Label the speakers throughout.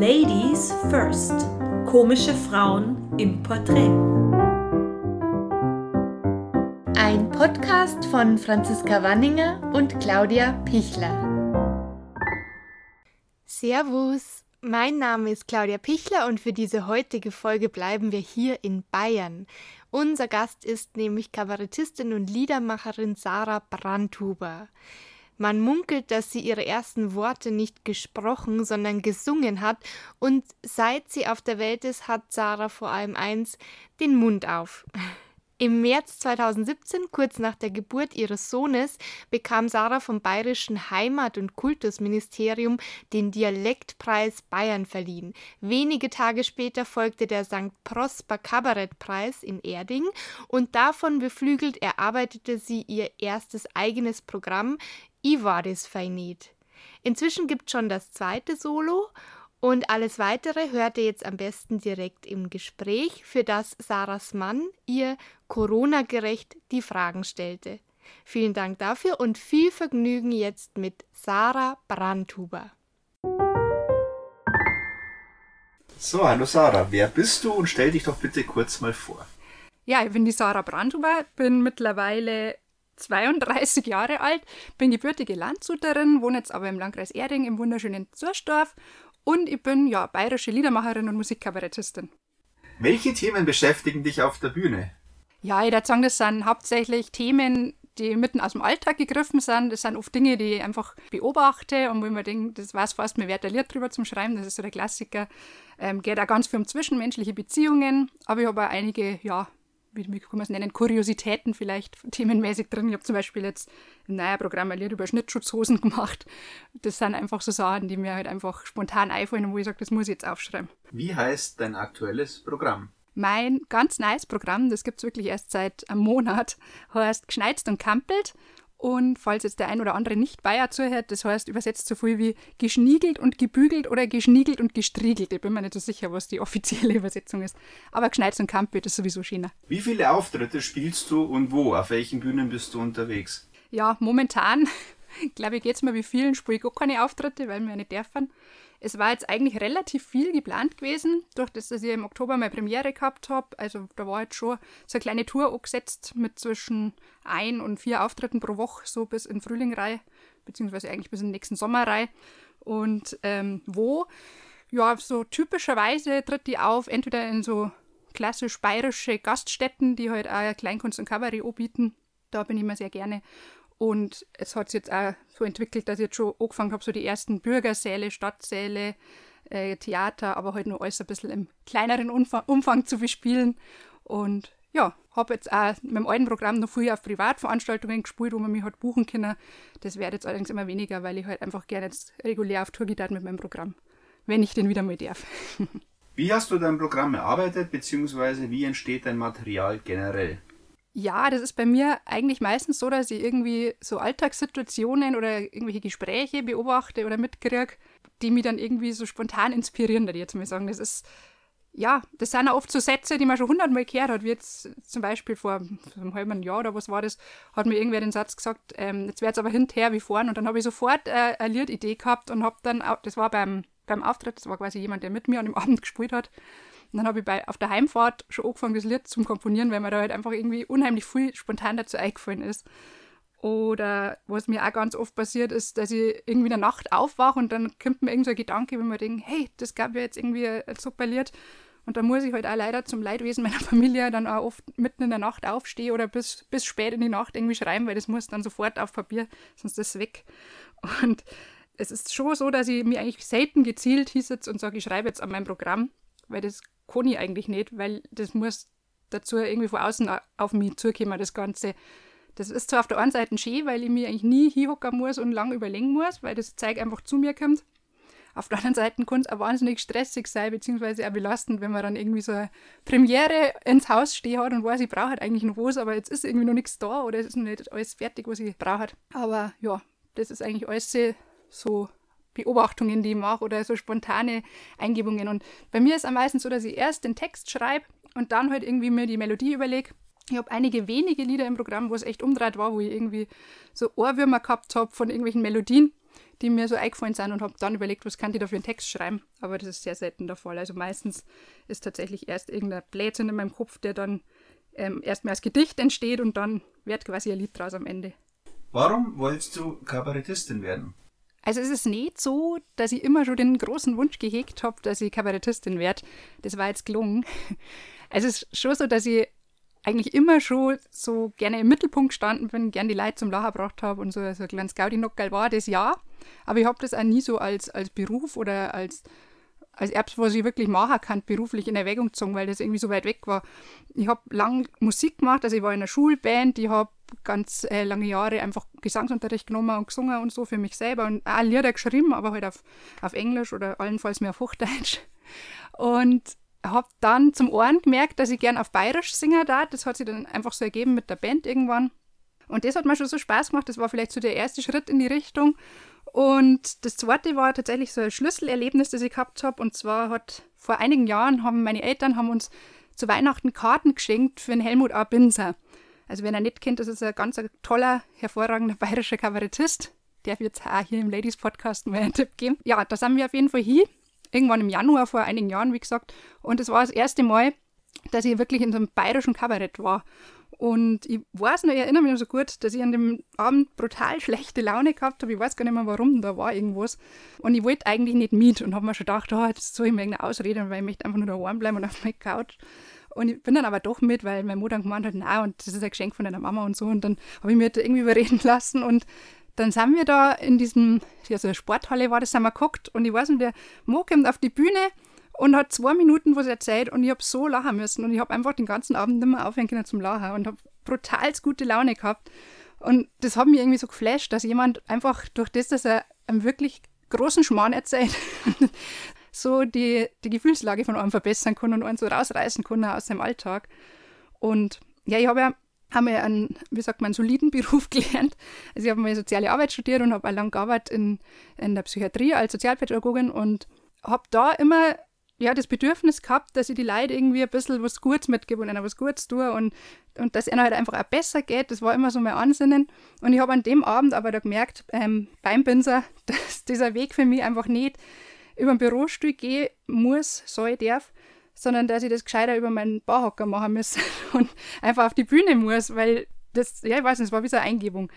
Speaker 1: Ladies First. Komische Frauen im Porträt.
Speaker 2: Ein Podcast von Franziska Wanninger und Claudia Pichler.
Speaker 3: Servus, mein Name ist Claudia Pichler und für diese heutige Folge bleiben wir hier in Bayern. Unser Gast ist nämlich Kabarettistin und Liedermacherin Sarah Brandhuber. Man munkelt, dass sie ihre ersten Worte nicht gesprochen, sondern gesungen hat, und seit sie auf der Welt ist, hat Sarah vor allem eins, den Mund auf. Im März 2017, kurz nach der Geburt ihres Sohnes, bekam Sarah vom Bayerischen Heimat- und Kultusministerium den Dialektpreis Bayern verliehen. Wenige Tage später folgte der St. Prosper Kabarettpreis in Erding und davon beflügelt erarbeitete sie ihr erstes eigenes Programm I war das Feinit. Inzwischen gibt schon das zweite Solo und alles weitere hört ihr jetzt am besten direkt im Gespräch, für das Sarahs Mann ihr Corona-gerecht die Fragen stellte. Vielen Dank dafür und viel Vergnügen jetzt mit Sarah Brandhuber.
Speaker 4: So, hallo Sarah, wer bist du und stell dich doch bitte kurz mal vor.
Speaker 5: Ja, ich bin die Sarah Brandhuber, bin mittlerweile 32 Jahre alt, bin gebürtige Landshuterin, wohne jetzt aber im Landkreis Erding im wunderschönen Zurstorf und ich bin ja bayerische Liedermacherin und Musikkabarettistin.
Speaker 4: Welche Themen beschäftigen dich auf der Bühne?
Speaker 5: Ja, ich würde sagen, das sind hauptsächlich Themen, die mitten aus dem Alltag gegriffen sind. Das sind oft Dinge, die ich einfach beobachte und wo ich mir denke, das weiß fast, mir wird ein Lied drüber zum Schreiben, das ist so der Klassiker. Ähm, geht auch ganz viel um zwischenmenschliche Beziehungen, aber ich habe auch einige, ja, wie, wie kann man es nennen, Kuriositäten vielleicht themenmäßig drin. Ich habe zum Beispiel jetzt ein neues Programm ein Lied über Schnittschutzhosen gemacht. Das sind einfach so Sachen, die mir halt einfach spontan einfallen und wo ich sage, das muss ich jetzt aufschreiben.
Speaker 4: Wie heißt dein aktuelles Programm?
Speaker 5: Mein ganz neues Programm, das gibt es wirklich erst seit einem Monat, heißt Geschneizt und Kampelt und falls jetzt der ein oder andere nicht Bayer zuhört, das heißt übersetzt so viel wie geschniegelt und gebügelt oder geschniegelt und gestriegelt. Ich bin mir nicht so sicher, was die offizielle Übersetzung ist. Aber geschneit und Kampel ist sowieso schöner.
Speaker 4: Wie viele Auftritte spielst du und wo? Auf welchen Bühnen bist du unterwegs?
Speaker 5: Ja, momentan, glaube ich, geht es mir wie vielen, spiele ich gar keine Auftritte, weil wir nicht dürfen. Es war jetzt eigentlich relativ viel geplant gewesen, durch das, dass ich im Oktober meine Premiere gehabt habe. Also da war jetzt schon so eine kleine Tour angesetzt mit zwischen ein und vier Auftritten pro Woche, so bis in Frühling rein, beziehungsweise eigentlich bis in den nächsten Sommer rein. Und ähm, wo? Ja, so typischerweise tritt die auf, entweder in so klassisch bayerische Gaststätten, die halt auch Kleinkunst und Kabarett anbieten. Da bin ich immer sehr gerne. Und es hat sich jetzt auch so entwickelt, dass ich jetzt schon angefangen habe, so die ersten Bürgersäle, Stadtsäle, äh, Theater, aber halt nur alles ein bisschen im kleineren Umfang, Umfang zu bespielen. Und ja, habe jetzt auch mit dem alten Programm noch früher auf Privatveranstaltungen gespielt, wo man mich halt buchen kann. Das wird jetzt allerdings immer weniger, weil ich halt einfach gerne jetzt regulär auf Tour geht mit meinem Programm, wenn ich den wieder mal darf.
Speaker 4: Wie hast du dein Programm erarbeitet, beziehungsweise wie entsteht dein Material generell?
Speaker 5: Ja, das ist bei mir eigentlich meistens so, dass ich irgendwie so Alltagssituationen oder irgendwelche Gespräche beobachte oder mitkriege, die mich dann irgendwie so spontan inspirieren, würde ich jetzt mal sagen. Das ist, ja, das sind auch oft so Sätze, die man schon hundertmal gehört hat, wie jetzt zum Beispiel vor einem halben Jahr oder was war das, hat mir irgendwer den Satz gesagt, ähm, jetzt wird es aber hinterher wie vorn und dann habe ich sofort äh, eine Liedidee gehabt und habe dann, auch, das war beim, beim Auftritt, das war quasi jemand, der mit mir an dem Abend gespielt hat, und dann habe ich bei, auf der Heimfahrt schon angefangen, das Lied zum Komponieren, weil mir da halt einfach irgendwie unheimlich viel spontan dazu eingefallen ist. Oder was mir auch ganz oft passiert ist, dass ich irgendwie in der Nacht aufwache und dann kommt mir irgend so ein Gedanke, wenn man denkt, hey, das gab ja jetzt irgendwie ein super Lied. Und dann muss ich halt auch leider zum Leidwesen meiner Familie dann auch oft mitten in der Nacht aufstehen oder bis, bis spät in die Nacht irgendwie schreiben, weil das muss dann sofort auf Papier, sonst ist es weg. Und es ist schon so, dass ich mir eigentlich selten gezielt hinsetze und sage, ich schreibe jetzt an meinem Programm, weil das kann ich eigentlich nicht, weil das muss dazu irgendwie von außen auf mich zukommen, das Ganze. Das ist zwar auf der einen Seite schön, weil ich mir eigentlich nie hinhocken muss und lang überlegen muss, weil das Zeug einfach zu mir kommt. Auf der anderen Seite kann es auch wahnsinnig stressig sein, beziehungsweise auch belastend, wenn man dann irgendwie so eine Premiere ins Haus stehen hat und weiß, ich brauche halt eigentlich noch was, aber jetzt ist irgendwie noch nichts da oder es ist noch nicht alles fertig, was ich brauche. Aber ja, das ist eigentlich alles so Beobachtungen, die ich mache oder so spontane Eingebungen. Und bei mir ist am meisten so, dass ich erst den Text schreibe und dann halt irgendwie mir die Melodie überlege. Ich habe einige wenige Lieder im Programm, wo es echt umdreht war, wo ich irgendwie so Ohrwürmer gehabt habe von irgendwelchen Melodien. die mir so eingefallen sind und habe dann überlegt, was kann ich da für einen Text schreiben. Aber das ist sehr selten der Fall. Also meistens ist tatsächlich erst irgendein Blödsinn in meinem Kopf, der dann ähm, erstmal als Gedicht entsteht und dann wird quasi ein Lied draus am Ende.
Speaker 4: Warum wolltest du Kabarettistin werden?
Speaker 5: Also es ist nicht so, dass ich immer schon den großen Wunsch gehegt habe, dass ich Kabarettistin werde. Das war jetzt gelungen. Es ist schon so, dass ich eigentlich immer schon so gerne im Mittelpunkt gestanden bin, gerne die Leute zum Lachen gebracht habe und so. Also ein kleines Gaudi-Nockerl war das ja. Aber ich habe das auch nie so als, als Beruf oder als, als Erbs, was ich wirklich machen kann, beruflich in Erwägung gezogen, weil das irgendwie so weit weg war. Ich habe lang Musik gemacht, also ich war in einer Schulband, ich habe ganz äh, lange Jahre einfach Gesangsunterricht genommen und gesungen und so für mich selber und auch Lieder geschrieben, aber halt auf, auf Englisch oder allenfalls mehr auf Hochdeutsch. Und habe dann zum Ohren gemerkt, dass ich gern auf Bayerisch singen darf. Das hat sich dann einfach so ergeben mit der Band irgendwann. Und das hat mir schon so Spaß gemacht. Das war vielleicht so der erste Schritt in die Richtung. Und das zweite war tatsächlich so ein Schlüsselerlebnis, das ich gehabt habe. Und zwar hat vor einigen Jahren haben meine Eltern haben uns zu Weihnachten Karten geschenkt für den Helmut A. Binser. Also wenn er nicht kennt, das ist ein ganz toller, hervorragender bayerischer Kabarettist. Der wird auch hier im Ladies Podcast mal einen Tipp geben. Ja, da sind wir auf jeden Fall hier irgendwann im Januar vor einigen Jahren, wie gesagt. Und es war das erste Mal, dass ich wirklich in so einem bayerischen Kabarett war. Und ich weiß noch, ich erinnere mich noch so gut, dass ich an dem Abend brutal schlechte Laune gehabt habe. Ich weiß gar nicht mehr warum, da war irgendwas. Und ich wollte eigentlich nicht mit und habe mir schon gedacht, oh, jetzt soll ich mir irgendeine Ausrede, weil ich möchte einfach nur daheim bleiben und auf meiner Couch. Und ich bin dann aber doch mit, weil meine Mutter gemeint hat, na, und das ist ein Geschenk von deiner Mama und so. Und dann habe ich mir da irgendwie überreden lassen und dann sind wir da in diesem, also Sporthalle war das, sind wir geguckt und ich weiß nicht, der Mo kommt auf die Bühne und hat zwei Minuten was erzählt und ich habe so lachen müssen und ich habe einfach den ganzen Abend nicht mehr aufhören können zum Lachen und habe brutal gute Laune gehabt. Und das hat mich irgendwie so geflasht, dass jemand einfach durch das, dass er einen wirklich großen Schmarrn erzählt, so die, die Gefühlslage von einem verbessern kann und einen so rausreißen kann aus seinem Alltag. Und ja, ich habe ja haben wir einen, wie sagt man, soliden Beruf gelernt. Also ich habe mal soziale Arbeit studiert und habe auch lange gearbeitet in, in der Psychiatrie als Sozialpädagogin und habe da immer ja, das Bedürfnis gehabt, dass ich die Leute irgendwie ein bisschen was Gutes mitgebe und ihnen was Gutes tue und, und dass ihnen halt einfach auch besser geht. Das war immer so mein Ansinnen. Und ich habe an dem Abend aber da gemerkt, ähm, beim Binser, dass dieser Weg für mich einfach nicht über den Bürostuhl gehen muss, soll, darf, sondern dass ich das gescheiter über meinen Barhocker machen muss und einfach auf die Bühne muss, weil das, ja, ich weiß nicht, es war wie so eine Eingebung.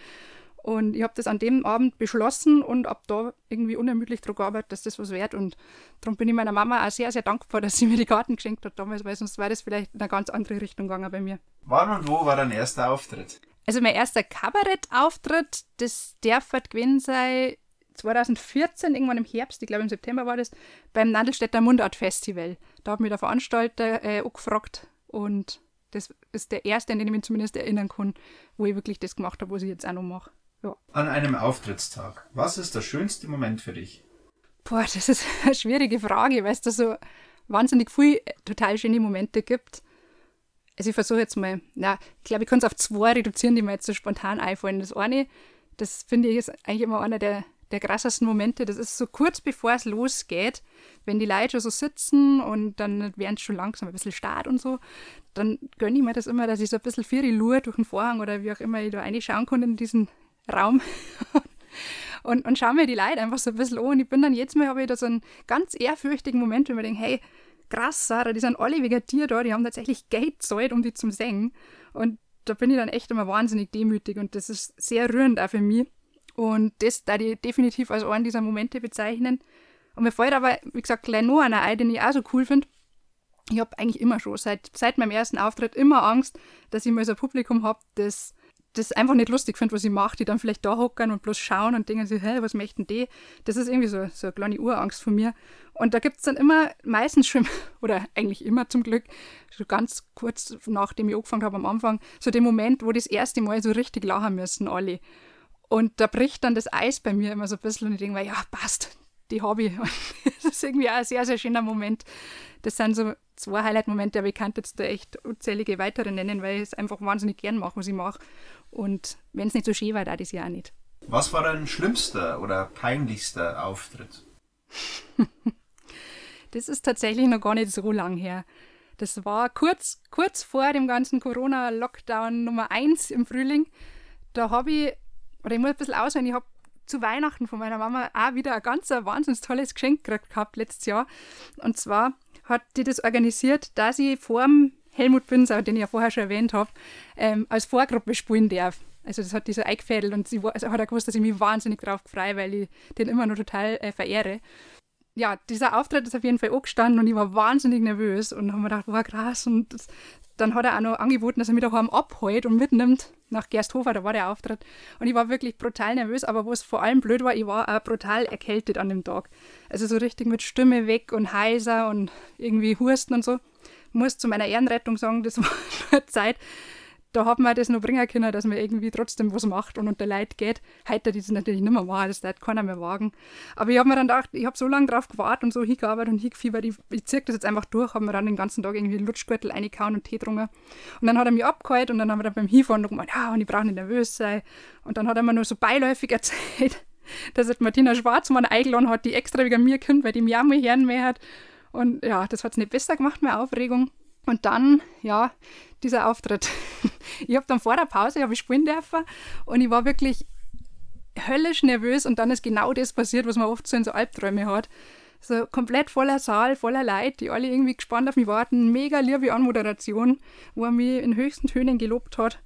Speaker 5: Und ich habe das an dem Abend beschlossen und ab da irgendwie unermüdlich daran gearbeitet, dass das was wert. Und darum bin ich meiner Mama auch sehr, sehr dankbar, dass sie mir die Karten geschenkt hat damals, weil sonst wäre das vielleicht in eine ganz andere Richtung gegangen bei mir.
Speaker 4: Wann und wo war dein erster Auftritt?
Speaker 5: Also mein erster Kabarettauftritt, das darf halt gewesen sein 2014, irgendwann im Herbst, ich glaube im September war das, beim Nadelstädter Mundart Festival. Da hat mich der Veranstalter äh, auch gefragt und das ist der erste, an den ich mich zumindest erinnern kann, wo ich wirklich das gemacht habe, was ich jetzt auch noch mache. Ja.
Speaker 4: An einem Auftrittstag. Was ist der schönste Moment für dich?
Speaker 5: Boah, das ist eine schwierige Frage, weil es da so wahnsinnig viele äh, total schöne Momente gibt. Also ich versuche jetzt mal, na, ich glaube, ich kann es auf zwei reduzieren, die mir jetzt so spontan einfallen. Das eine, das finde ich ist eigentlich immer einer der der krassesten Momente, das ist so kurz bevor es losgeht, wenn die Leute schon so sitzen und dann werden schon langsam ein bisschen Start und so, dann gönne ich mir das immer, dass ich so ein bisschen für die Lur durch den Vorhang oder wie auch immer ich da reinschauen kann in diesen Raum und, und schaue mir die Leute einfach so ein bisschen an und ich bin dann jetzt mal, habe ich da so einen ganz ehrfürchtigen Moment, wo ich mir denke, hey, krass, Sarah, die sind alle wegen dir da, die haben tatsächlich Geld gezahlt, um die zum Singen und da bin ich dann echt immer wahnsinnig demütig und das ist sehr rührend auch für mich und das da ich definitiv als einen dieser Momente bezeichnen. Und mir fällt aber, wie gesagt, gleich noch einer ein, den ich auch so cool finde. Ich habe eigentlich immer schon, seit, seit meinem ersten Auftritt, immer Angst, dass ich mal so ein Publikum habe, das das einfach nicht lustig finde, was ich mache, die dann vielleicht da hocken und bloß schauen und denken sich, hä, was möchten die? Das ist irgendwie so, so eine kleine Urangst von mir. Und da gibt es dann immer, meistens schon, oder eigentlich immer zum Glück, so ganz kurz nachdem ich angefangen habe am Anfang, so den Moment, wo das erste Mal so richtig lachen müssen alle. Und da bricht dann das Eis bei mir immer so ein bisschen und ich denke mir, ja, passt, die Hobby. das ist irgendwie auch ein sehr, sehr schöner Moment. Das sind so zwei Highlight-Momente, aber ich kann jetzt da echt unzählige weitere nennen, weil ich es einfach wahnsinnig gern mache, was ich mache. Und wenn es nicht so schön war, da das ja auch nicht.
Speaker 4: Was war dein schlimmster oder peinlichster Auftritt?
Speaker 5: das ist tatsächlich noch gar nicht so lang her. Das war kurz, kurz vor dem ganzen Corona-Lockdown Nummer 1 im Frühling. Da habe ich oder ich muss ein bisschen ausholen, ich habe zu Weihnachten von meiner Mama auch wieder ein ganz ein wahnsinnig tolles Geschenk gekriegt gehabt letztes Jahr. Und zwar hat die das organisiert, dass ich vor dem Helmut Binsau, den ich ja vorher schon erwähnt habe, ähm, als Vorgruppe spielen darf. Also das hat die so eingefädelt und sie also hat auch gewusst, dass ich mich wahnsinnig drauf freue, weil ich den immer noch total äh, verehre. Ja, dieser Auftritt ist auf jeden Fall angestanden und ich war wahnsinnig nervös und habe mir gedacht, wow, krass. Und das, dann hat er auch noch angeboten, dass er mich daheim abholt und mitnimmt nach Gersthofer, da war der Auftritt. Und ich war wirklich brutal nervös, aber wo es vor allem blöd war, ich war auch brutal erkältet an dem Tag. Also so richtig mit Stimme weg und heiser und irgendwie Husten und so. Ich muss zu meiner Ehrenrettung sagen, das war nur Zeit, da hat man das noch bringen können, dass man irgendwie trotzdem was macht und unter Leid geht. Heute das natürlich nicht mehr machen, das wird keiner mehr wagen. Aber ich habe mir dann gedacht, ich habe so lange drauf gewartet und so hingearbeitet und hingefiebert, ich, ich ziehe das jetzt einfach durch, habe mir dann den ganzen Tag irgendwie Lutschgürtel reingehauen und Tee getrunken. Und dann hat er mich abgeholt und dann haben wir dann beim Hinfahren noch gemeint, ja, und ich brauche nicht nervös sein. Und dann hat er mir nur so beiläufig erzählt, dass es Martina Schwarzmann eingeladen hat, die extra wegen mir kommt, weil die mir auch mal hören mehr hat. Und ja, das hat es nicht besser gemacht, mehr Aufregung. Und dann, ja, dieser Auftritt. ich habe dann vor der Pause ich spielen dürfen und ich war wirklich höllisch nervös und dann ist genau das passiert, was man oft so in so Albträume hat. So komplett voller Saal, voller Leute, die alle irgendwie gespannt auf mich warten. Mega liebe Anmoderation, wo er mich in höchsten Tönen gelobt hat.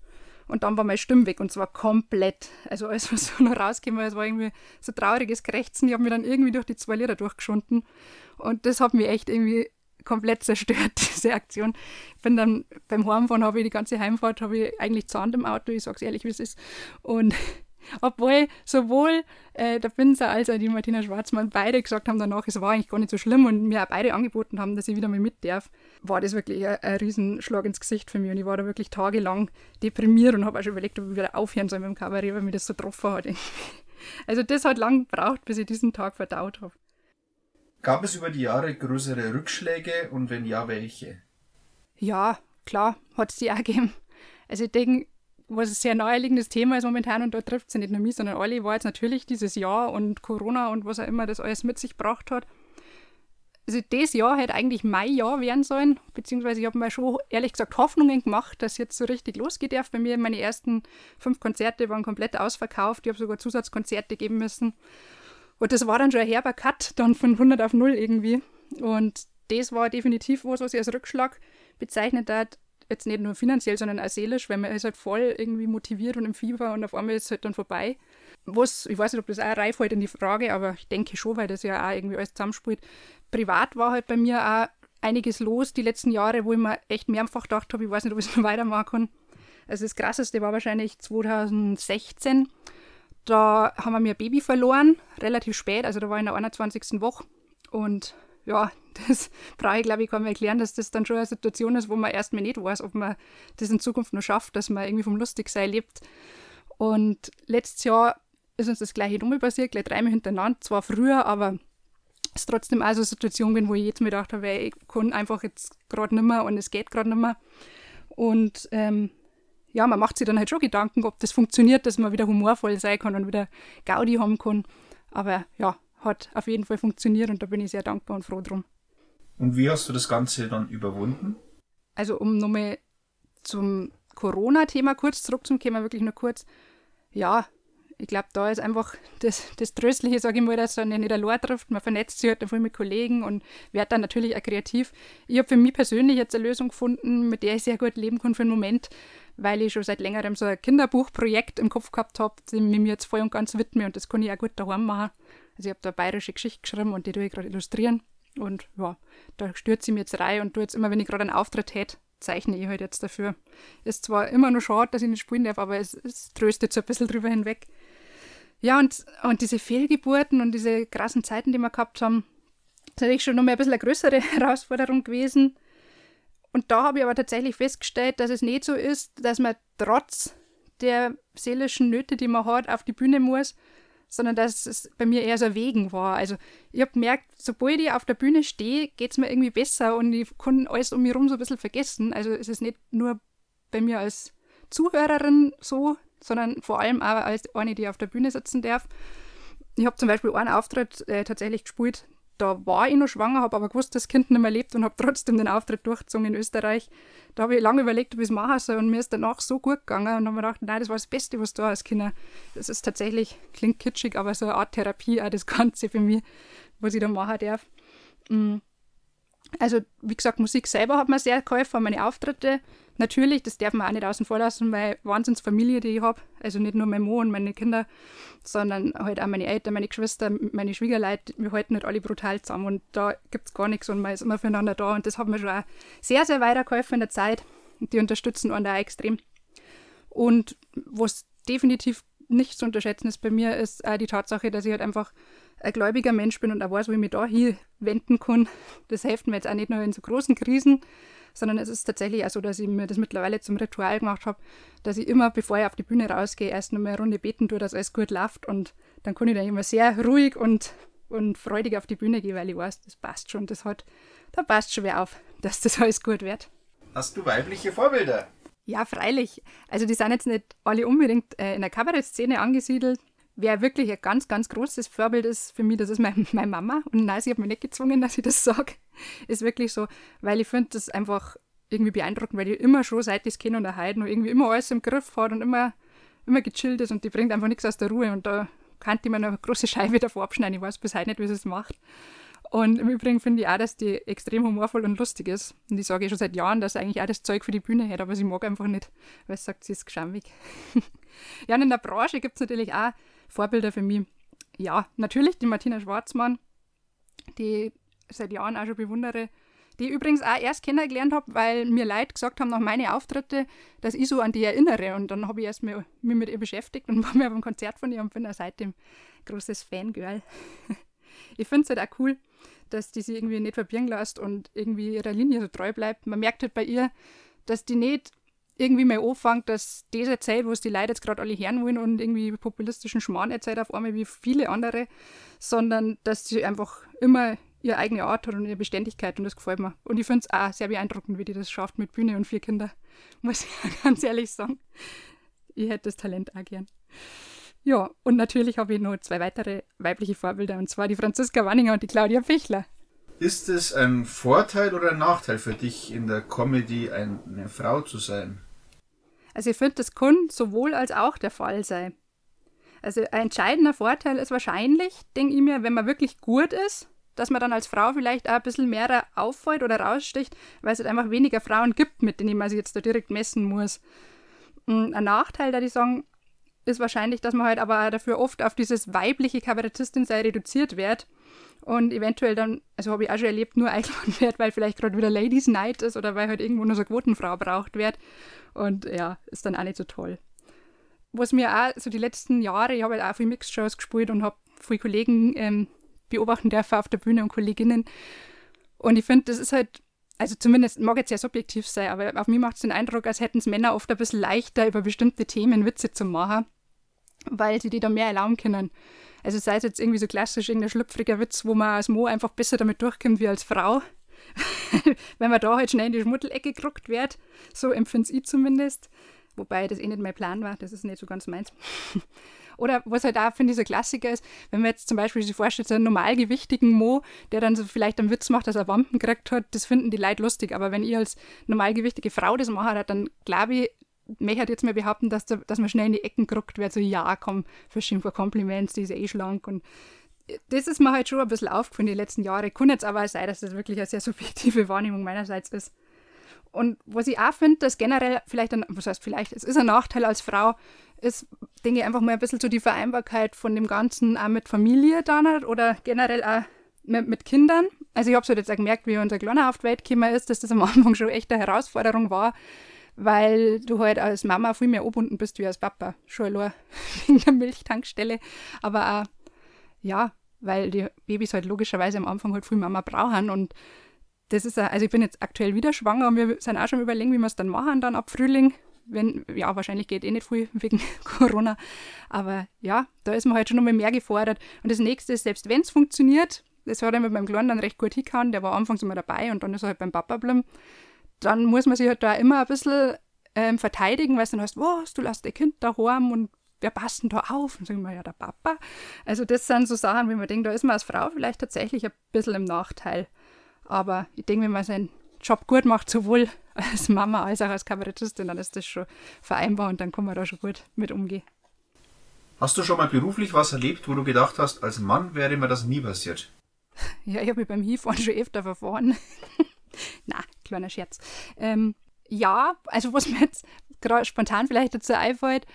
Speaker 5: Und dann war meine Stimme weg und zwar komplett. Also alles, was so noch rausgekommen es war irgendwie so trauriges Krächzen. Ich habe mich dann irgendwie durch die zwei Lieder durchgeschunden. Und das hat mich echt irgendwie komplett zerstört, diese Aktion. Bin dann beim Heimfahren, habe ich die ganze Heimfahrt, habe ich eigentlich Zahn im Auto, ich sage es ehrlich, wie es ist. Und obwohl sowohl äh, der Pinzer als auch die Martina Schwarzmann beide gesagt haben danach, es war eigentlich gar nicht so schlimm und mir auch beide angeboten haben, dass ich wieder mal mit darf, war das wirklich ein, ein Riesenschlag ins Gesicht für mich und ich war da wirklich tagelang deprimiert und habe auch schon überlegt, ob ich wieder aufhören soll mit dem Kabarett, weil mir das so getroffen hat. Also das hat lang gebraucht, bis ich diesen Tag verdaut habe.
Speaker 4: Gab es über die Jahre größere Rückschläge und wenn ja, welche?
Speaker 5: Ja, klar, hat es die auch gegeben. Also ich denke, was ein sehr naheliegendes Thema ist momentan und da trifft es ja nicht nur mich, sondern alle, war jetzt natürlich dieses Jahr und Corona und was auch immer das alles mit sich gebracht hat. Also das Jahr hätte eigentlich mein Jahr werden sollen, beziehungsweise ich habe mir schon ehrlich gesagt Hoffnungen gemacht, dass jetzt so richtig losgeht darf. Bei mir meine ersten fünf Konzerte waren komplett ausverkauft, ich habe sogar Zusatzkonzerte geben müssen. Und das war dann schon ein herber Cut, dann von 100 auf 0 irgendwie. Und das war definitiv was, was ich als Rückschlag bezeichnet hat. Jetzt nicht nur finanziell, sondern auch seelisch, weil man ist halt voll irgendwie motiviert und im Fieber und auf einmal ist es halt dann vorbei. Was, ich weiß nicht, ob das auch reif halt in die Frage, aber ich denke schon, weil das ja auch irgendwie alles zusammenspielt. Privat war halt bei mir auch einiges los die letzten Jahre, wo ich mir echt mehrfach gedacht habe, ich weiß nicht, ob ich es noch weitermachen kann. Also das Krasseste war wahrscheinlich 2016 da haben wir mir ein Baby verloren, relativ spät, also da war ich in der 21. Woche. Und ja, das brauche ich, glaube ich, kann mir erklären, dass das dann schon eine Situation ist, wo man erstmal nicht weiß, ob man das in Zukunft noch schafft, dass man irgendwie vom Lustigsein lebt. Und letztes Jahr ist uns das gleiche nochmal passiert, gleich dreimal hintereinander, zwar früher, aber es ist trotzdem auch so eine Situation bin, wo ich jetzt mir gedacht habe, ich kann einfach jetzt gerade nicht mehr und es geht gerade nicht mehr. Und ähm, ja, man macht sich dann halt schon Gedanken, ob das funktioniert, dass man wieder humorvoll sein kann und wieder Gaudi haben kann. Aber ja, hat auf jeden Fall funktioniert und da bin ich sehr dankbar und froh drum.
Speaker 4: Und wie hast du das Ganze dann überwunden?
Speaker 5: Also, um nochmal zum Corona-Thema kurz zurückzukommen, wirklich nur kurz. Ja, ich glaube, da ist einfach das, das Tröstliche, sage ich mal, dass man nicht allein trifft. Man vernetzt sich halt voll mit Kollegen und wird dann natürlich auch kreativ. Ich habe für mich persönlich jetzt eine Lösung gefunden, mit der ich sehr gut leben kann für einen Moment weil ich schon seit längerem so ein Kinderbuchprojekt im Kopf gehabt habe, dem ich mir jetzt voll und ganz widme und das kann ich auch gut daheim machen. Also ich habe da eine bayerische Geschichte geschrieben und die tue ich gerade illustrieren und ja, da stürze ich mir jetzt rein und tue jetzt immer, wenn ich gerade einen Auftritt hätte, zeichne ich halt jetzt dafür. Ist zwar immer noch schade, dass ich nicht spielen darf, aber es, es tröstet so ein bisschen drüber hinweg. Ja, und, und diese Fehlgeburten und diese krassen Zeiten, die wir gehabt haben, ist natürlich schon noch mal ein bisschen eine größere Herausforderung gewesen. Und da habe ich aber tatsächlich festgestellt, dass es nicht so ist, dass man trotz der seelischen Nöte, die man hat, auf die Bühne muss, sondern dass es bei mir eher so Wegen war. Also ich habe gemerkt, sobald ich auf der Bühne stehe, geht es mir irgendwie besser und ich kann alles um mich herum so ein bisschen vergessen. Also es ist nicht nur bei mir als Zuhörerin so, sondern vor allem auch als eine, die auf der Bühne sitzen darf. Ich habe zum Beispiel einen Auftritt äh, tatsächlich gespielt, da war ich noch schwanger, habe aber gewusst, dass das Kind nicht mehr lebt und habe trotzdem den Auftritt durchgezogen in Österreich. Da habe ich lange überlegt, ob ich es machen soll und mir ist danach so gut gegangen und habe mir gedacht, nein, das war das Beste, was da als Kinder. Das ist tatsächlich, klingt kitschig, aber so eine Art Therapie, auch das Ganze für mich, was ich da machen darf. Mm. Also, wie gesagt, Musik selber hat mir sehr geholfen, meine Auftritte natürlich, das darf man auch nicht außen vor lassen, weil Wahnsinnsfamilie, die ich habe, also nicht nur mein Mann und meine Kinder, sondern halt auch meine Eltern, meine Geschwister, meine Schwiegerleute, wir halten nicht alle brutal zusammen und da gibt es gar nichts und man ist immer füreinander da und das hat mir schon auch sehr, sehr weitergeholfen in der Zeit die unterstützen einen da extrem. Und was definitiv nicht zu unterschätzen ist bei mir, ist auch die Tatsache, dass ich halt einfach ein gläubiger Mensch bin und auch weiß, wo ich mich da hier wenden kann. Das hilft mir jetzt auch nicht nur in so großen Krisen, sondern es ist tatsächlich auch so, dass ich mir das mittlerweile zum Ritual gemacht habe, dass ich immer, bevor ich auf die Bühne rausgehe, erst noch mal eine Runde beten tue, dass alles gut läuft und dann kann ich dann immer sehr ruhig und, und freudig auf die Bühne gehen, weil ich weiß, das passt schon, das hat, da passt schon wer auf, dass das alles gut wird.
Speaker 4: Hast du weibliche Vorbilder?
Speaker 5: Ja, freilich. Also die sind jetzt nicht alle unbedingt äh, in der Kabarettszene angesiedelt. Wer wirklich ein ganz, ganz großes Vorbild ist für mich, das ist mein, meine Mama. Und nein, sie hat mich nicht gezwungen, dass ich das sage. Ist wirklich so, weil ich finde das einfach irgendwie beeindruckend, weil die immer schon, seit ich es kenne und erhalten und irgendwie immer alles im Griff hat und immer, immer gechillt ist und die bringt einfach nichts aus der Ruhe. Und da kann die mir eine große Scheibe davor abschneiden. Ich weiß bis heute nicht, wie sie es macht. Und im Übrigen finde ich auch, dass die extrem humorvoll und lustig ist. Und ich sage schon seit Jahren, dass sie eigentlich auch das Zeug für die Bühne hat, aber sie mag einfach nicht, weil sie sagt, sie ist geschammig. ja, und in der Branche gibt es natürlich auch Vorbilder für mich. Ja, natürlich die Martina Schwarzmann, die seit Jahren auch schon bewundere, die ich übrigens auch erst kennengelernt habe, weil mir Leute gesagt haben nach meinen Auftritte, dass ich so an die erinnere. Und dann habe ich erst mich, mich mit ihr beschäftigt und war mir beim Konzert von ihr und bin auch seitdem großes Fangirl. ich finde es halt auch cool, dass die sich irgendwie nicht verbieren lässt und irgendwie ihrer Linie so treu bleibt. Man merkt halt bei ihr, dass die nicht irgendwie mal anfängt, dass das erzählt, was die Leute jetzt gerade alle hören wollen und irgendwie populistischen Schmarrn erzählt auf einmal wie viele andere, sondern dass sie einfach immer ihre eigene Art hat und ihre Beständigkeit und das gefällt mir. Und ich finde es auch sehr beeindruckend, wie die das schafft mit Bühne und vier Kindern, muss ich ganz ehrlich sagen. Ich hätte das Talent auch gern. Ja, und natürlich habe ich noch zwei weitere weibliche Vorbilder, und zwar die Franziska Wanninger und die Claudia Fichler.
Speaker 4: Ist es ein Vorteil oder ein Nachteil für dich, in der Comedy eine Frau zu sein?
Speaker 5: Also ich finde, das kann sowohl als auch der Fall sein. Also ein entscheidender Vorteil ist wahrscheinlich, denke ich mir, wenn man wirklich gut ist, dass man dann als Frau vielleicht auch ein bisschen mehr auffällt oder raussticht, weil es halt einfach weniger Frauen gibt, mit denen man sich jetzt da direkt messen muss. Hm, ein Nachteil, da die sagen, ist wahrscheinlich, dass man halt aber dafür oft auf dieses weibliche Kabarettistin sei reduziert wird und eventuell dann, also habe ich auch schon erlebt, nur eingeladen wird, weil vielleicht gerade wieder Ladies Night ist oder weil halt irgendwo nur so eine Quotenfrau braucht wird. Und ja, ist dann auch nicht so toll. Was mir auch so die letzten Jahre, ich habe halt auch viele Mixed-Shows gespielt und habe viele Kollegen ähm, beobachten dürfen auf der Bühne und Kolleginnen. Und ich finde, das ist halt, also zumindest mag jetzt sehr subjektiv sein, aber auf mich macht es den Eindruck, als hätten es Männer oft ein bisschen leichter, über bestimmte Themen Witze zu machen, weil sie die da mehr erlauben können. Also sei es jetzt irgendwie so klassisch irgendein schlüpfriger Witz, wo man als Mo einfach besser damit durchkommt wie als Frau. Wenn man da halt schnell in die Schmuddelecke geruckt wird, so empfinde ich zumindest. Wobei das eh nicht mein Plan war, das ist nicht so ganz meins. Oder was halt auch, finde ich, so Klassiker ist, wenn man jetzt zum Beispiel sich vorstellt, so einen normalgewichtigen Mo, der dann so vielleicht einen Witz macht, dass er Wampen gekriegt hat, das finden die Leute lustig. Aber wenn ihr als normalgewichtige Frau das macht, dann glaube ich, möchte jetzt mal behaupten, dass, da, dass man schnell in die Ecken geruckt wird, so ja, komm, verschieben vor Compliments, die ist eh schlank und das ist mir halt schon ein bisschen aufgefallen die letzten Jahre. Kann jetzt aber sein, dass das wirklich eine sehr subjektive Wahrnehmung meinerseits ist. Und was ich auch finde, dass generell vielleicht, ein, was heißt vielleicht, es ist ein Nachteil als Frau, ist, denke ich, einfach mal ein bisschen so die Vereinbarkeit von dem Ganzen auch mit Familie dann oder generell auch mit, mit Kindern. Also ich habe es halt jetzt auch gemerkt, wie unser Kleiner auf die Welt gekommen ist, dass das am Anfang schon echt eine Herausforderung war, weil du halt als Mama viel mehr angebunden bist wie als Papa. Schon allein wegen der Milchtankstelle. Aber auch, ja, weil die Babys halt logischerweise am Anfang halt viel Mama brauchen und das ist, also ich bin jetzt aktuell wieder schwanger und wir sind auch schon überlegen, wie wir es dann machen dann ab Frühling. Wenn, ja, wahrscheinlich geht eh nicht viel wegen Corona. Aber ja, da ist man halt schon nochmal mehr gefordert. Und das nächste ist, selbst wenn es funktioniert, das hat er mit meinem Kleinen dann recht gut hingehauen, der war anfangs immer dabei und dann ist er halt beim Papa geblieben dann muss man sich halt da immer ein bisschen ähm, verteidigen, weil es dann heißt, was, du lässt dein Kind da daheim und wer passt denn da auf? Und sagen wir, ja, der Papa. Also das sind so Sachen, wie man denkt, da ist man als Frau vielleicht tatsächlich ein bisschen im Nachteil. Aber ich denke, wenn man seinen Job gut macht, sowohl als Mama als auch als Kabarettistin, dann ist das schon vereinbar und dann kann man da schon gut mit umgehen.
Speaker 4: Hast du schon mal beruflich was erlebt, wo du gedacht hast, als Mann wäre mir das nie passiert?
Speaker 5: Ja, ich habe mich beim Hifahren schon öfter verfahren. Na, kleiner Scherz. Ähm, ja, also was mir jetzt gerade spontan vielleicht dazu einfällt,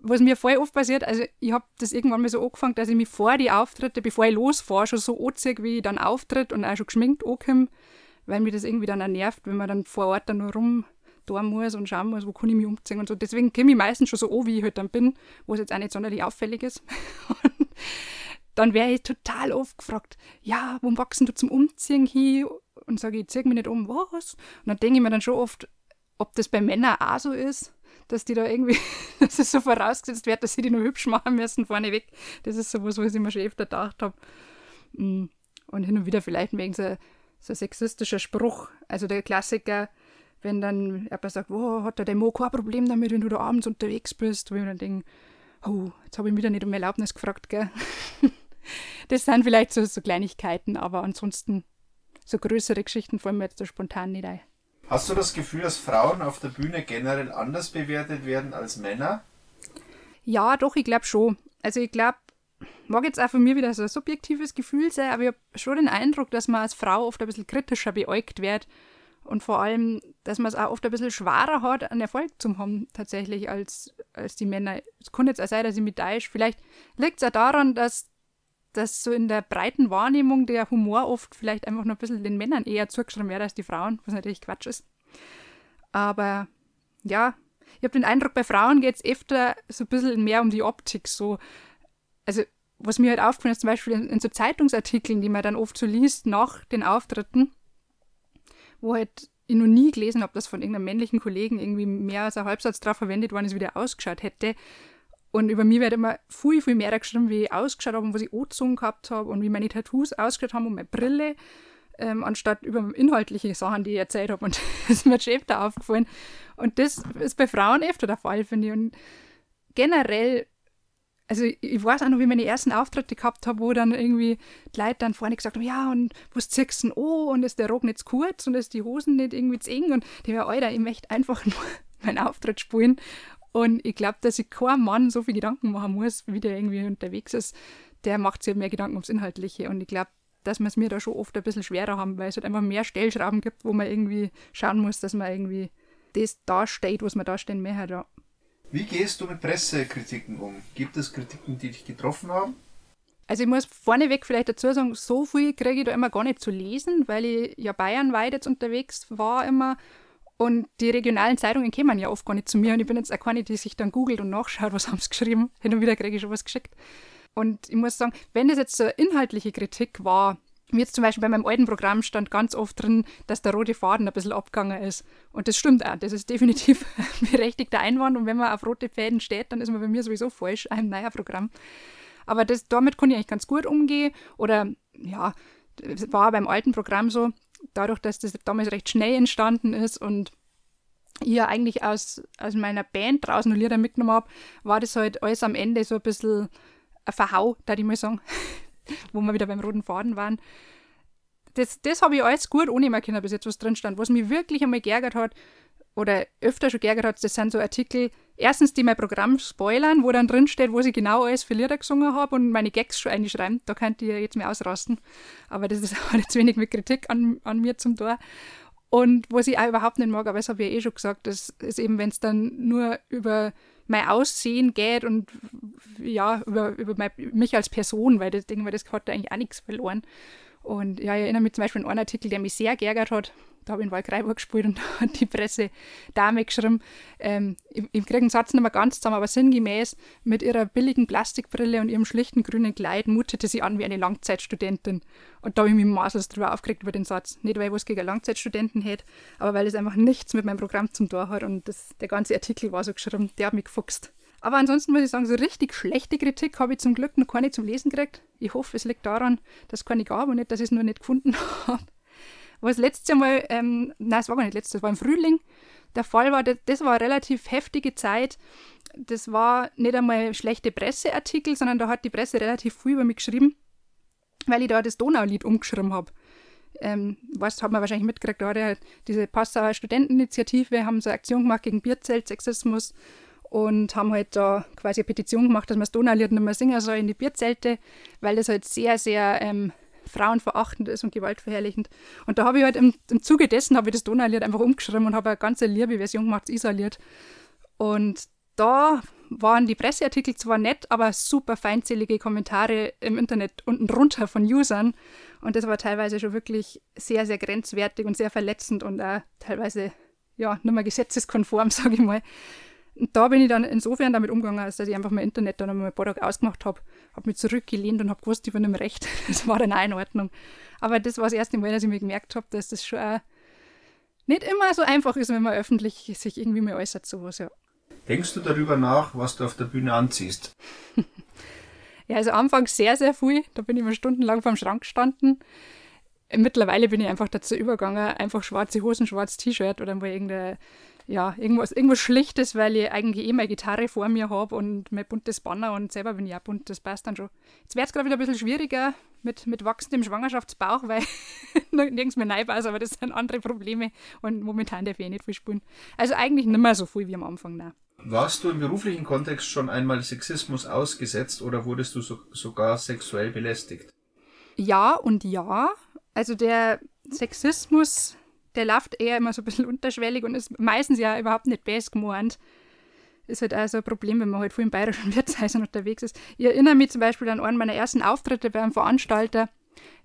Speaker 5: was mir voll oft passiert, also ich habe das irgendwann mal so angefangen, dass ich mich vor die Auftritte, bevor ich losfahre, schon so anziehe, wie ich dann auftritt und auch schon geschminkt ankomme, weil mir das irgendwie dann auch nervt, wenn man dann vor Ort dann nur rum da muss und schauen muss, wo kann ich mich umziehen und so. Deswegen komme ich meistens schon so an, wie ich halt dann bin, wo es jetzt auch nicht sonderlich auffällig ist. Dann wäre ich total oft gefragt, ja, wo wachsen du zum Umziehen hin? Und sage ich, zieh mich nicht um, was? Und dann denke ich mir dann schon oft, ob das bei Männern auch so ist, dass die da irgendwie, dass es so vorausgesetzt wird, dass sie die nur hübsch machen müssen vorneweg. Das ist sowas, was ich mir schon öfter gedacht habe. Mm. Und hin und wieder vielleicht wegen so, so sexistischer Spruch. Also der Klassiker, wenn dann jemand sagt, wow, hat der Demo kein Problem damit, wenn du da abends unterwegs bist, wo ich dann denke, oh, jetzt habe ich wieder nicht um Erlaubnis gefragt, gell? das sind vielleicht so, so Kleinigkeiten, aber ansonsten so größere Geschichten fallen mir jetzt so spontan nicht ein.
Speaker 4: Hast du das Gefühl, dass Frauen auf der Bühne generell anders bewertet werden als Männer?
Speaker 5: Ja, doch, ich glaube schon. Also ich glaube, mag jetzt auch von mir wieder so ein subjektives Gefühl sein, aber ich habe schon den Eindruck, dass man als Frau oft ein bisschen kritischer beäugt wird und vor allem, dass man es auch oft ein bisschen schwerer hat, einen Erfolg zu haben, tatsächlich, als, als die Männer. Es kann jetzt auch sein, dass ich mit da ist. Vielleicht liegt es auch daran, dass, dass so in der breiten Wahrnehmung der Humor oft vielleicht einfach noch ein bisschen den Männern eher zugeschrieben wird als die Frauen, was natürlich Quatsch ist. Aber ja, ich habe den Eindruck, bei Frauen geht es öfter so ein bisschen mehr um die Optik. So. Also, was mir halt aufgefallen ist, zum Beispiel in, in so Zeitungsartikeln, die man dann oft so liest nach den Auftritten, wo halt ich noch nie gelesen habe, dass von irgendeinem männlichen Kollegen irgendwie mehr als ein Halbsatz drauf verwendet worden ist, wie der ausgeschaut hätte. Und über mich wird immer viel, viel mehr geschrieben, wie ich ausgeschaut habe und was ich angezogen gehabt habe und wie meine Tattoos ausgeschaut haben und meine Brille, ähm, anstatt über inhaltliche Sachen, die ich erzählt habe. Und das ist mir schon öfter aufgefallen. Und das ist bei Frauen öfter der Fall, finde ich. Und generell also ich weiß auch noch, wie ich meine ersten Auftritte gehabt habe, wo dann irgendwie die Leute dann vorne gesagt haben, ja, und was ziehst du denn oh, und ist der Rock nicht zu kurz und ist die Hosen nicht irgendwie zu eng und die war, Alter, ich möchte einfach nur meinen Auftritt spielen und ich glaube, dass sich kein Mann so viel Gedanken machen muss, wie der irgendwie unterwegs ist, der macht sich mehr Gedanken ums Inhaltliche und ich glaube, dass wir es mir da schon oft ein bisschen schwerer haben, weil es halt einfach mehr Stellschrauben gibt, wo man irgendwie schauen muss, dass man irgendwie das dasteht, was man dastehen möchte. Ja.
Speaker 4: Wie gehst du mit Pressekritiken um? Gibt es Kritiken, die dich getroffen haben?
Speaker 5: Also ich muss vorneweg vielleicht dazu sagen, so viel kriege ich da immer gar nicht zu lesen, weil ich ja bayernweit jetzt unterwegs war immer und die regionalen Zeitungen kämen ja oft gar nicht zu mir und ich bin jetzt auch keine, die sich dann googelt und nachschaut, was haben sie geschrieben. Hin und wieder kriege ich schon was geschickt. Und ich muss sagen, wenn das jetzt so inhaltliche Kritik war, wie jetzt zum Beispiel bei meinem alten Programm stand ganz oft drin, dass der rote Faden ein bisschen abgegangen ist. Und das stimmt auch. Das ist definitiv ein berechtigter Einwand. Und wenn man auf rote Fäden steht, dann ist man bei mir sowieso falsch, ein neuer Programm. Aber das, damit konnte ich eigentlich ganz gut umgehen. Oder ja, war beim alten Programm so, dadurch, dass das damals recht schnell entstanden ist und ich ja eigentlich aus, aus meiner Band draußen noch Lieder mitgenommen habe, war das halt alles am Ende so ein bisschen ein Verhau, da ich mal sagen wo wir wieder beim roten Faden waren. Das, das habe ich alles gut ohne können, bis jetzt was drin stand. Was mich wirklich einmal geärgert hat, oder öfter schon geärgert hat, das sind so Artikel, erstens, die mein Programm spoilern, wo dann drin steht, wo ich genau alles für Lieder gesungen habe und meine Gags schon einschreiben. Da könnt ihr jetzt mir ausrasten. Aber das ist auch jetzt wenig mit Kritik an, an mir zum Tor. Und was ich auch überhaupt nicht mag, aber das habe ich ja eh schon gesagt, das ist eben, wenn es dann nur über mein Aussehen geht und ja, über, über mein, mich als Person, weil das Ding, weil das hat eigentlich auch nichts verloren. Und ja, ich erinnere mich zum Beispiel an einen Artikel, der mich sehr geärgert hat. Da habe ich in Waldkraiburg gespielt und da hat die Presse Dame geschrieben, ähm, ich, ich kriege einen Satz nicht mehr ganz zusammen, aber sinngemäß, mit ihrer billigen Plastikbrille und ihrem schlichten grünen Kleid mutete sie an wie eine Langzeitstudentin. Und da habe ich mich maßlos drüber aufgeregt über den Satz. Nicht, weil ich was gegen Langzeitstudenten hätte, aber weil es einfach nichts mit meinem Programm zum Tor hat und das, der ganze Artikel war so geschrieben, der hat mich gefuchst. Aber ansonsten muss ich sagen, so richtig schlechte Kritik habe ich zum Glück noch keine zum Lesen gekriegt. Ich hoffe, es liegt daran, dass es keine gab und nicht, dass ich es nur nicht gefunden habe. Was letztes Mal, ähm, nein, es war gar nicht letztes, es war im Frühling, der Fall war, das, war eine relativ heftige Zeit, das war nicht einmal schlechte Presseartikel, sondern da hat die Presse relativ viel über mich geschrieben, weil ich da das Donaulied umgeschrieben habe. Ähm, was hat man wahrscheinlich mitgekriegt, da hat ja diese Passauer Studenteninitiative, haben so eine Aktion gemacht gegen Bierzeltsexismus und haben halt da quasi eine Petition gemacht, dass man das Donaulied nicht mehr singen soll in die Bierzelte, weil das halt sehr, sehr ähm, frauenverachtend ist und gewaltverherrlichend. Und da habe ich halt im, im Zuge dessen habe ich das Donaulied einfach umgeschrieben und habe eine ganze liebe Version gemacht, das Isar-Lied. Und da waren die Presseartikel zwar nett, aber super feindselige Kommentare im Internet unten drunter von Usern. Und das war teilweise schon wirklich sehr, sehr grenzwertig und sehr verletzend und auch teilweise ja, nicht mehr gesetzeskonform, sage ich mal. Und da bin ich dann insofern damit umgegangen, als dass ich einfach mein Internet dann einmal ein paar Tage ausgemacht habe, habe mich zurückgelehnt und habe gewusst, ich bin im Recht. Das war dann auch in Ordnung. Aber das war das erste Mal, dass ich mir gemerkt habe, dass das schon auch nicht immer so einfach ist, wenn man öffentlich sich irgendwie mal äußert, sowas, ja.
Speaker 4: Denkst du darüber nach, was du auf der Bühne anziehst?
Speaker 5: ja, also anfangs sehr, sehr viel. Da bin ich mal stundenlang vorm Schrank gestanden. Mittlerweile bin ich einfach dazu übergegangen, einfach schwarze Hosen, schwarzes T-Shirt oder mal irgendeine ja, irgendwas, irgendwas Schlichtes, weil ich eigentlich eh meine Gitarre vor mir habe und mein buntes Banner und selber bin ich auch bunt, das passt dann schon. Jetzt wird es gerade wieder ein bisschen schwieriger mit, mit wachsendem Schwangerschaftsbauch, weil nirgends mehr ist, aber das sind andere Probleme und momentan darf ich eh nicht viel spielen. Also eigentlich nicht mehr so viel wie am Anfang. Nein.
Speaker 4: Warst du im beruflichen Kontext schon einmal Sexismus ausgesetzt oder wurdest du so, sogar sexuell belästigt?
Speaker 5: Ja und ja. Also der Sexismus der läuft eher immer so ein bisschen unterschwellig und ist meistens ja überhaupt nicht best gemeint. Ist halt auch so ein Problem, wenn man halt viel in bayerischen Wirtshäusern unterwegs ist. Ich erinnere mich zum Beispiel an einen meiner ersten Auftritte bei einem Veranstalter,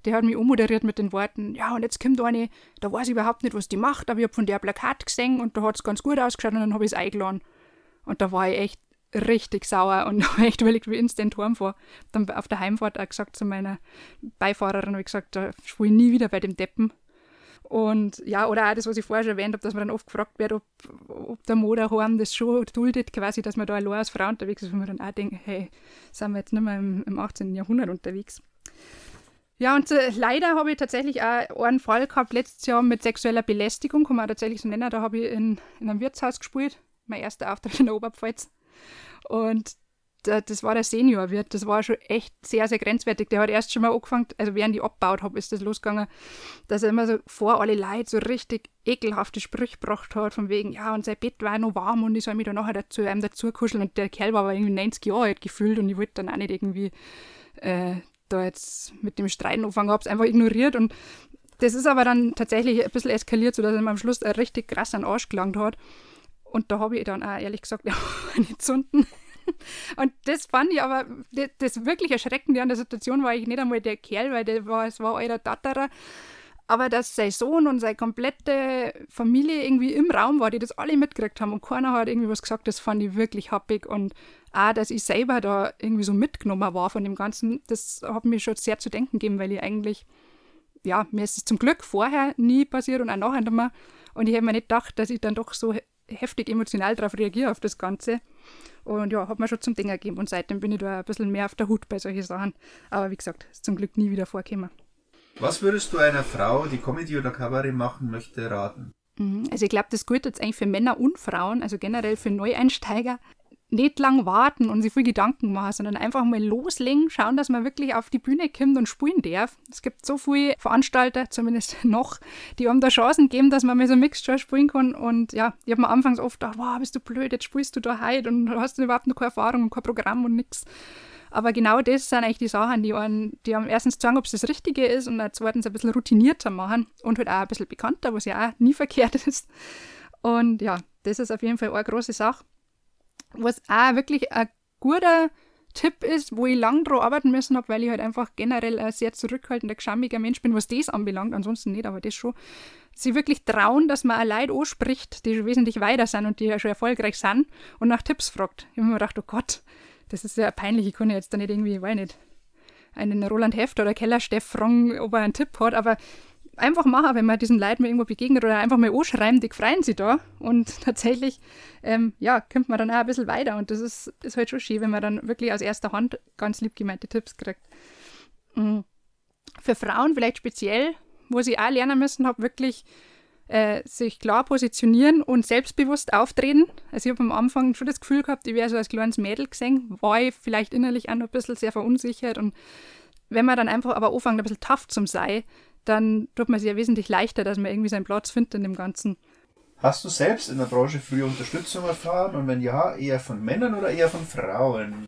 Speaker 5: der hat mich umoderiert mit den Worten, ja, und jetzt kommt eine, da weiß ich überhaupt nicht, was die macht, aber ich habe von der Plakat gesehen und da hat es ganz gut ausgeschaut und dann habe ich es eingeladen. Und da war ich echt richtig sauer und habe echt überlegt, wie instant heimfahre. Dann auf der Heimfahrt auch gesagt zu meiner Beifahrerin, ich gesagt, da spiele ich nie wieder bei dem Deppen. Und ja, oder auch das, was ich vorher schon erwähnt habe, dass man dann oft gefragt wird, ob, ob der Moderhorn das schon duldet, quasi, dass man da allein als Frau unterwegs ist, wo man dann auch denkt, hey, sind wir jetzt nicht mehr im, im 18. Jahrhundert unterwegs. Ja, und äh, leider habe ich tatsächlich auch einen Fall gehabt letztes Jahr mit sexueller Belästigung, kann man auch tatsächlich so nennen. Da habe ich in, in einem Wirtshaus gespielt, mein erster Auftritt in der Oberpfalz. Und das war der Seniorwirt, das war schon echt sehr, sehr grenzwertig. Der hat erst schon mal angefangen, also während ich abgebaut habe, ist das losgegangen, dass er immer so vor alle Leute so richtig ekelhafte Sprüche gebracht hat, von wegen, ja, und sein Bett war noch warm und ich soll mich da nachher dazu, einem dazu kuscheln. Und der Kerl war aber irgendwie 90 Jahre alt gefühlt und ich wollte dann auch nicht irgendwie äh, da jetzt mit dem Streiten anfangen, habe es einfach ignoriert und das ist aber dann tatsächlich ein bisschen eskaliert, sodass er mir am Schluss richtig krass an den Arsch gelangt hat. Und da habe ich dann auch ehrlich gesagt, ja, nicht zunden. Und das fand ich aber, das wirklich Erschreckende an der Situation war ich nicht einmal der Kerl, weil der war, es war euer Tatterer. Aber dass sein Sohn und seine komplette Familie irgendwie im Raum war, die das alle mitgekriegt haben und keiner hat irgendwie was gesagt, das fand ich wirklich happig. Und auch, dass ich selber da irgendwie so mitgenommen war von dem Ganzen, das hat mir schon sehr zu denken gegeben, weil ich eigentlich, ja, mir ist es zum Glück vorher nie passiert und auch nachher nicht mehr. Und ich hätte mir nicht gedacht, dass ich dann doch so heftig emotional darauf reagiere, auf das Ganze. Und ja, hat mir schon zum Ding gegeben. Und seitdem bin ich da ein bisschen mehr auf der Hut bei solchen Sachen. Aber wie gesagt, ist zum Glück nie wieder vorgekommen.
Speaker 4: Was würdest du einer Frau, die Comedy oder Kabarett machen möchte, raten?
Speaker 5: Mhm, also ich glaube, das gilt jetzt eigentlich für Männer und Frauen, also generell für Neueinsteiger, nicht lang warten und sich viel Gedanken machen, sondern einfach mal loslegen, schauen, dass man wirklich auf die Bühne kommt und spielen darf. Es gibt so viele Veranstalter, zumindest noch, die haben da Chancen gegeben, dass man mal so Mixture spielen kann. Und ja, ich habe mir anfangs oft gedacht, wow, bist du blöd, jetzt spielst du da heute und hast überhaupt noch keine Erfahrung und kein Programm und nichts. Aber genau das sind eigentlich die Sachen, die einen, die einem erstens sagen, ob es das Richtige ist und zweitens ein bisschen routinierter machen und halt auch ein bisschen bekannter, was ja auch nie verkehrt ist. Und ja, das ist auf jeden Fall eine große Sache was auch wirklich ein guter Tipp ist, wo ich lang dran arbeiten müssen habe, weil ich halt einfach generell ein sehr zurückhaltender, geschammiger Mensch bin, was das anbelangt, ansonsten nicht, aber das schon. Sie wirklich trauen, dass man auch Leute anspricht, die schon wesentlich weiter sind und die ja schon erfolgreich sind und nach Tipps fragt. Ich habe mir gedacht, oh Gott, das ist ja peinlich, ich kann jetzt da nicht irgendwie, weiß nicht, einen Roland Heft oder Kellersteff fragen, ob er einen Tipp hat, aber einfach machen, wenn man diesen Leuten irgendwo begegnet oder einfach mal anschreiben, die freuen sich da. Und tatsächlich, ähm, ja, kommt man dann auch ein bisschen weiter. Und das ist, ist halt schon schön, wenn man dann wirklich aus erster Hand ganz lieb gemeinte Tipps kriegt. Mhm. Für Frauen vielleicht speziell, wo sie auch lernen müssen, habe wirklich äh, sich klar positionieren und selbstbewusst auftreten. Also ich habe am Anfang schon das Gefühl gehabt, ich wäre so als kleines Mädel gesehen, war ich vielleicht innerlich auch noch ein bisschen sehr verunsichert und wenn man dann einfach aber anfängt, ein bisschen tough zum sei, dann tut man sich ja wesentlich leichter, dass man irgendwie seinen Platz findet in dem Ganzen.
Speaker 4: Hast du selbst in der Branche früher Unterstützung erfahren und wenn ja, eher von Männern oder eher von Frauen?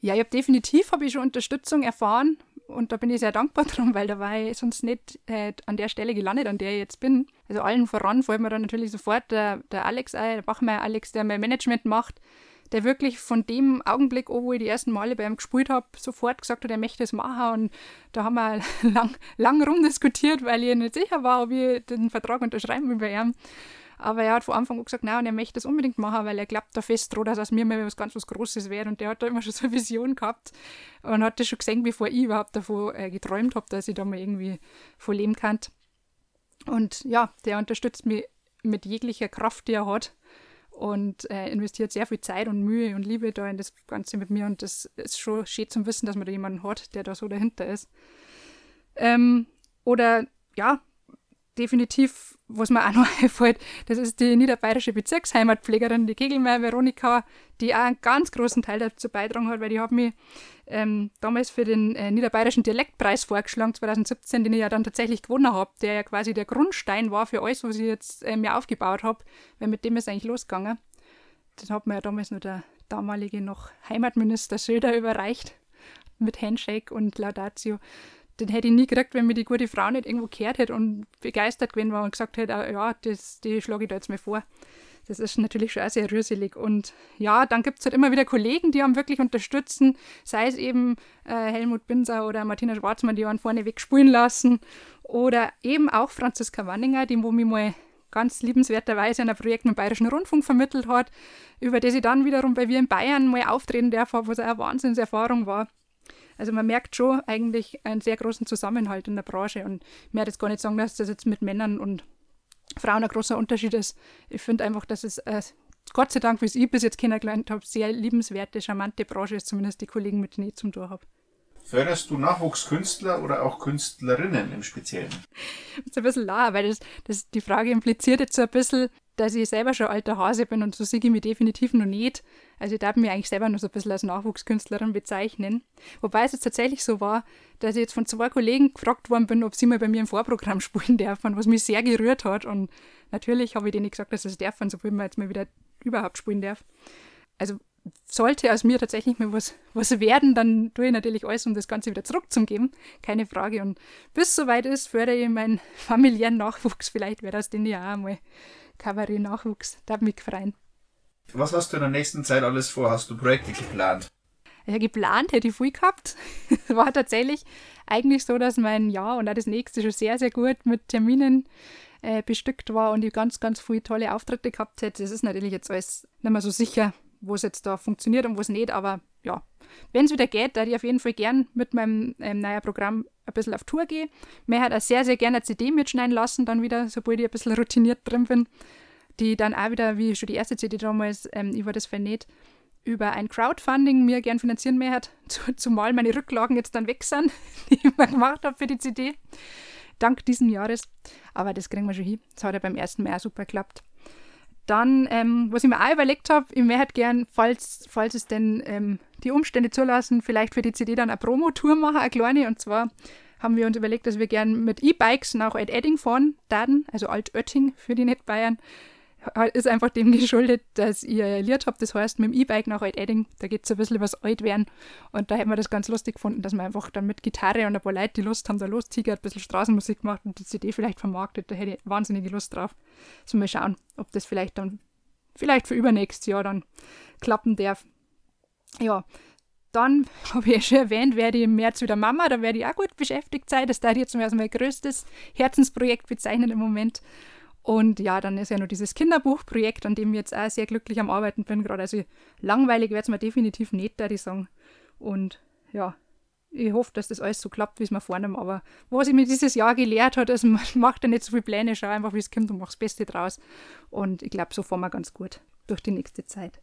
Speaker 5: Ja, ich habe definitiv habe ich schon Unterstützung erfahren und da bin ich sehr dankbar drum, weil da war ich sonst nicht äh, an der Stelle gelandet, an der ich jetzt bin. Also allen voran fällt mir dann natürlich sofort der, der Alex ein, der Bachmeier Alex, der mein Management macht, der wirklich von dem Augenblick an, wo ich die ersten Male bei ihm gespielt habe, sofort gesagt hat, er möchte es machen. Und da haben wir lang, lang rumdiskutiert, weil ich nicht sicher war, ob ich den Vertrag unterschreiben will bei ihm. Aber er hat von Anfang an gesagt, nein, und er möchte das unbedingt machen, weil er glaubt da fest dran, dass aus mir mal was ganz was Großes wird. Und der hat da immer schon so eine Vision gehabt und hat das schon gesehen, bevor ich überhaupt davon äh, geträumt habe, dass ich da mal irgendwie von leben kann. Und ja, der unterstützt mich mit jeglicher Kraft, die er hat und äh, investiert sehr viel Zeit und Mühe und Liebe da in das Ganze mit mir und das ist schon schön zum Wissen, dass man da jemanden hat, der da so dahinter ist. Ähm, oder ja, definitiv, was mir auch noch einfällt, das ist die niederbayerische Bezirksheimatpflegerin, die Kegelmeier Veronika, die auch einen ganz großen Teil dazu beitragen hat, weil die hat mich ähm, damals für den äh, niederbayerischen Dialektpreis vorgeschlagen, 2017, den ich ja dann tatsächlich gewonnen habe, der ja quasi der Grundstein war für alles, was ich jetzt äh, mir aufgebaut habe, weil mit dem ist eigentlich losgegangen. Das hat mir ja damals nur der damalige noch Heimatminister Söder überreicht mit Handshake und Laudatio den hätte ich nie gekriegt, wenn mir die gute Frau nicht irgendwo gehört hätte und begeistert gewesen war und gesagt hätte, ah, ja, das, die schlage ich da jetzt mal vor. Das ist natürlich schon auch sehr rührselig. Und ja, dann gibt es halt immer wieder Kollegen, die haben wirklich unterstützen, sei es eben äh, Helmut Binser oder Martina Schwarzmann, die waren vorne wegspielen lassen. Oder eben auch Franziska Wanninger, die wo mich mal ganz liebenswerterweise ein Projekt mit dem Bayerischen Rundfunk vermittelt hat, über das ich dann wiederum bei Wir in Bayern mal auftreten darf, was eine Wahnsinnserfahrung war. Also man merkt schon eigentlich einen sehr großen Zusammenhalt in der Branche und mir hat jetzt gar nicht sagen, dass das jetzt mit Männern und Frauen ein großer Unterschied ist. Ich finde einfach, dass es äh, Gott sei Dank, wie es ich bis jetzt kennengelernt habe, sehr liebenswerte, charmante Branche ist, zumindest die Kollegen, mit denen ich zum Tor habe.
Speaker 4: Förderst du Nachwuchskünstler oder auch Künstlerinnen im Speziellen?
Speaker 5: Das ist ein bisschen lahm, weil das, das, die Frage impliziert jetzt so ein bisschen, dass ich selber schon alter Hase bin und so sehe ich mich definitiv noch nicht. Also ich darf mich eigentlich selber noch so ein bisschen als Nachwuchskünstlerin bezeichnen. Wobei es jetzt tatsächlich so war, dass ich jetzt von zwei Kollegen gefragt worden bin, ob sie mal bei mir im Vorprogramm spielen dürfen, was mich sehr gerührt hat. Und natürlich habe ich denen gesagt, dass es dürfen, so will man jetzt mal wieder überhaupt spielen darf. Also sollte aus mir tatsächlich mal was, was werden, dann tue ich natürlich alles, um das Ganze wieder zurückzugeben. Keine Frage. Und bis soweit ist, fördere ich meinen familiären Nachwuchs. Vielleicht wäre das den ja auch mal Kabarett-Nachwuchs. Da mich freuen.
Speaker 4: Was hast du in der nächsten Zeit alles vor? Hast du Projekte geplant?
Speaker 5: Ja, geplant hätte ich viel gehabt. Es war tatsächlich eigentlich so, dass mein Jahr und auch das nächste schon sehr, sehr gut mit Terminen äh, bestückt war und ich ganz, ganz viele tolle Auftritte gehabt hätte. Das ist natürlich jetzt alles nicht mehr so sicher, wo es jetzt da funktioniert und wo es nicht, aber ja, wenn es wieder geht, da ich auf jeden Fall gern mit meinem ähm, neuen Programm ein bisschen auf Tour gehe. Mir hat auch sehr, sehr gerne eine CD mitschneiden lassen, dann wieder, sobald ich ein bisschen routiniert drin bin, die dann auch wieder, wie schon die erste CD damals, ähm, war das vernäht, über ein Crowdfunding mir gern finanzieren mehr hat, zumal meine Rücklagen jetzt dann weg sind, die ich mir gemacht habe für die CD. Dank diesen Jahres. Aber das kriegen wir schon hin. Das hat ja beim ersten Mal auch super geklappt. Dann, ähm, was ich mir auch überlegt habe, ich möchte gern, falls, falls es denn ähm, die Umstände zulassen, vielleicht für die CD dann eine Promotour machen, eine kleine. Und zwar haben wir uns überlegt, dass wir gern mit E-Bikes nach Alt-Edding fahren werden, also Alt-Oetting für die Nicht-Bayern. Ist einfach dem geschuldet, dass ihr erliert habt, das heißt mit dem E-Bike nach Alt-Edding, da geht es ein bisschen über das Altwerden. Und da hätten wir das ganz lustig gefunden, dass wir einfach dann mit Gitarre und ein paar Leute, die Lust haben, da lostigert, ein bisschen Straßenmusik gemacht und die CD vielleicht vermarktet. Da hätte ich wahnsinnige Lust drauf. So mal schauen, ob das vielleicht dann, vielleicht für übernächstes Jahr dann klappen darf. Ja, dann habe ich ja schon erwähnt, werde ich im März wieder Mama, da werde ich auch gut beschäftigt sein. Das darf ich jetzt mal als mein größtes Herzensprojekt bezeichnen im Moment. Und ja, dann ist ja noch dieses Kinderbuchprojekt, an dem ich jetzt auch sehr glücklich am Arbeiten bin gerade. Also langweilig wird es mir definitiv nicht, da ich sagen. Und ja, ich hoffe, dass das alles so klappt, wie es mir vornimmt. Aber was ich mir dieses Jahr gelehrt habe, ist, man macht ja nicht so viele Pläne, schau einfach, wie es kommt und mach das Beste draus. Und ich glaube, so fahren wir ganz gut durch die nächste Zeit.